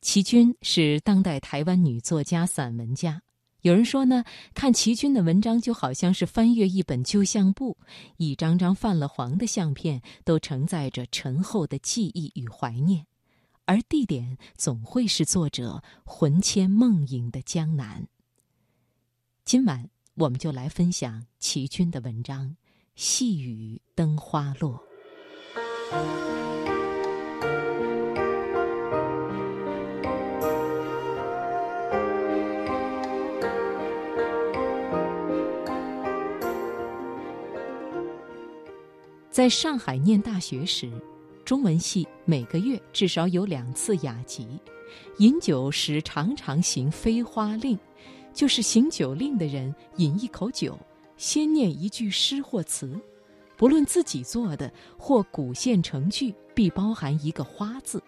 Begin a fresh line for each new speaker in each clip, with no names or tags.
齐君是当代台湾女作家、散文家。有人说呢，看齐君的文章就好像是翻阅一本旧相簿，一张张泛了黄的相片都承载着沉厚的记忆与怀念，而地点总会是作者魂牵梦萦的江南。今晚我们就来分享齐君的文章《细雨灯花落》。在上海念大学时，中文系每个月至少有两次雅集，饮酒时常常行飞花令，就是行酒令的人饮一口酒，先念一句诗或词，不论自己做的或古现成句，必包含一个花字，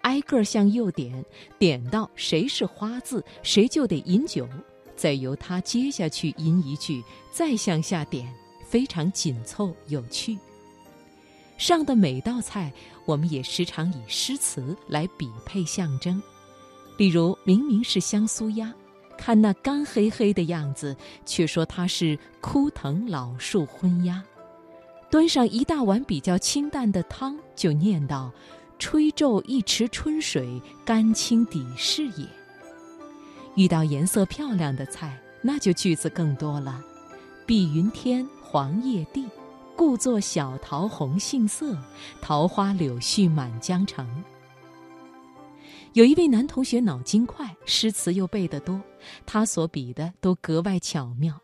挨个向右点，点到谁是花字，谁就得饮酒，再由他接下去吟一句，再向下点，非常紧凑有趣。上的每道菜，我们也时常以诗词来比配象征。例如，明明是香酥鸭，看那干黑黑的样子，却说它是枯藤老树昏鸦。端上一大碗比较清淡的汤，就念道：“吹皱一池春水，甘清底是也。”遇到颜色漂亮的菜，那就句子更多了：“碧云天，黄叶地。”故作小桃红杏色，桃花柳絮满江城。有一位男同学脑筋快，诗词又背得多，他所比的都格外巧妙。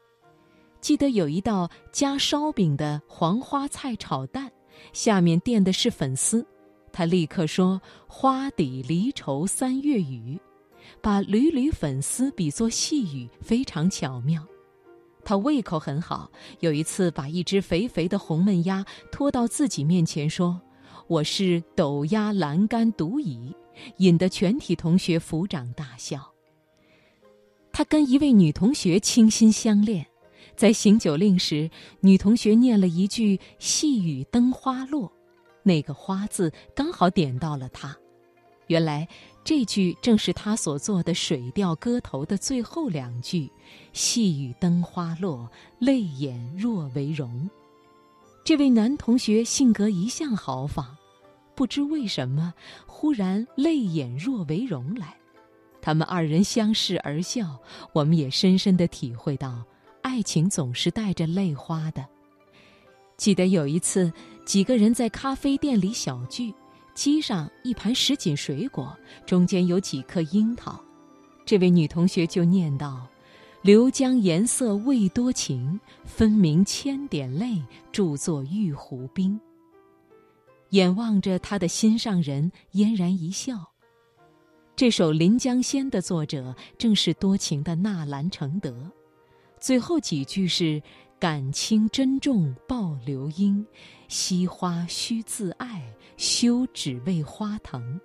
记得有一道加烧饼的黄花菜炒蛋，下面垫的是粉丝，他立刻说“花底离愁三月雨”，把缕缕粉丝比作细雨，非常巧妙。他胃口很好，有一次把一只肥肥的红焖鸭拖到自己面前，说：“我是斗鸭栏杆独倚”，引得全体同学抚掌大笑。他跟一位女同学倾心相恋，在行酒令时，女同学念了一句“细雨灯花落”，那个“花”字刚好点到了他。原来。这句正是他所做的《水调歌头》的最后两句：“细雨灯花落，泪眼若为荣。”这位男同学性格一向豪放，不知为什么忽然泪眼若为荣来。他们二人相视而笑，我们也深深的体会到，爱情总是带着泪花的。记得有一次，几个人在咖啡店里小聚。机上一盘什锦水果，中间有几颗樱桃。这位女同学就念道：“流江颜色未多情，分明千点泪，铸作玉壶冰。”眼望着他的心上人，嫣然一笑。这首《临江仙》的作者正是多情的纳兰承德。最后几句是。感情珍重报流莺，惜花须自爱，休只为花疼。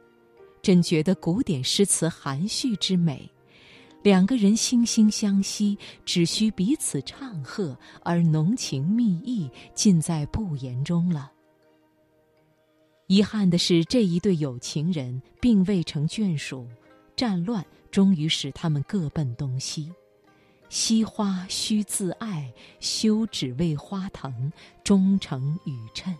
真觉得古典诗词含蓄之美，两个人惺惺相惜，只需彼此唱和，而浓情蜜意尽在不言中了。遗憾的是，这一对有情人并未成眷属，战乱终于使他们各奔东西。惜花须自爱，休只为花疼。终成雨衬。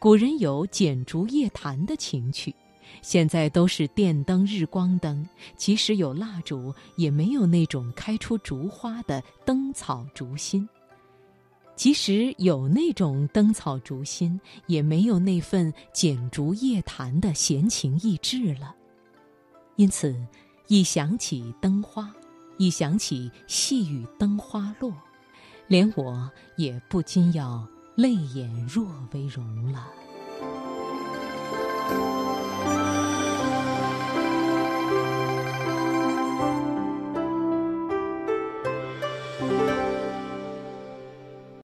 古人有剪烛夜谈的情趣，现在都是电灯、日光灯，即使有蜡烛，也没有那种开出烛花的灯草烛心。即使有那种灯草烛心，也没有那份剪烛夜谈的闲情逸致了。因此，一想起灯花。一想起细雨灯花落连我也不禁要泪眼若为容了。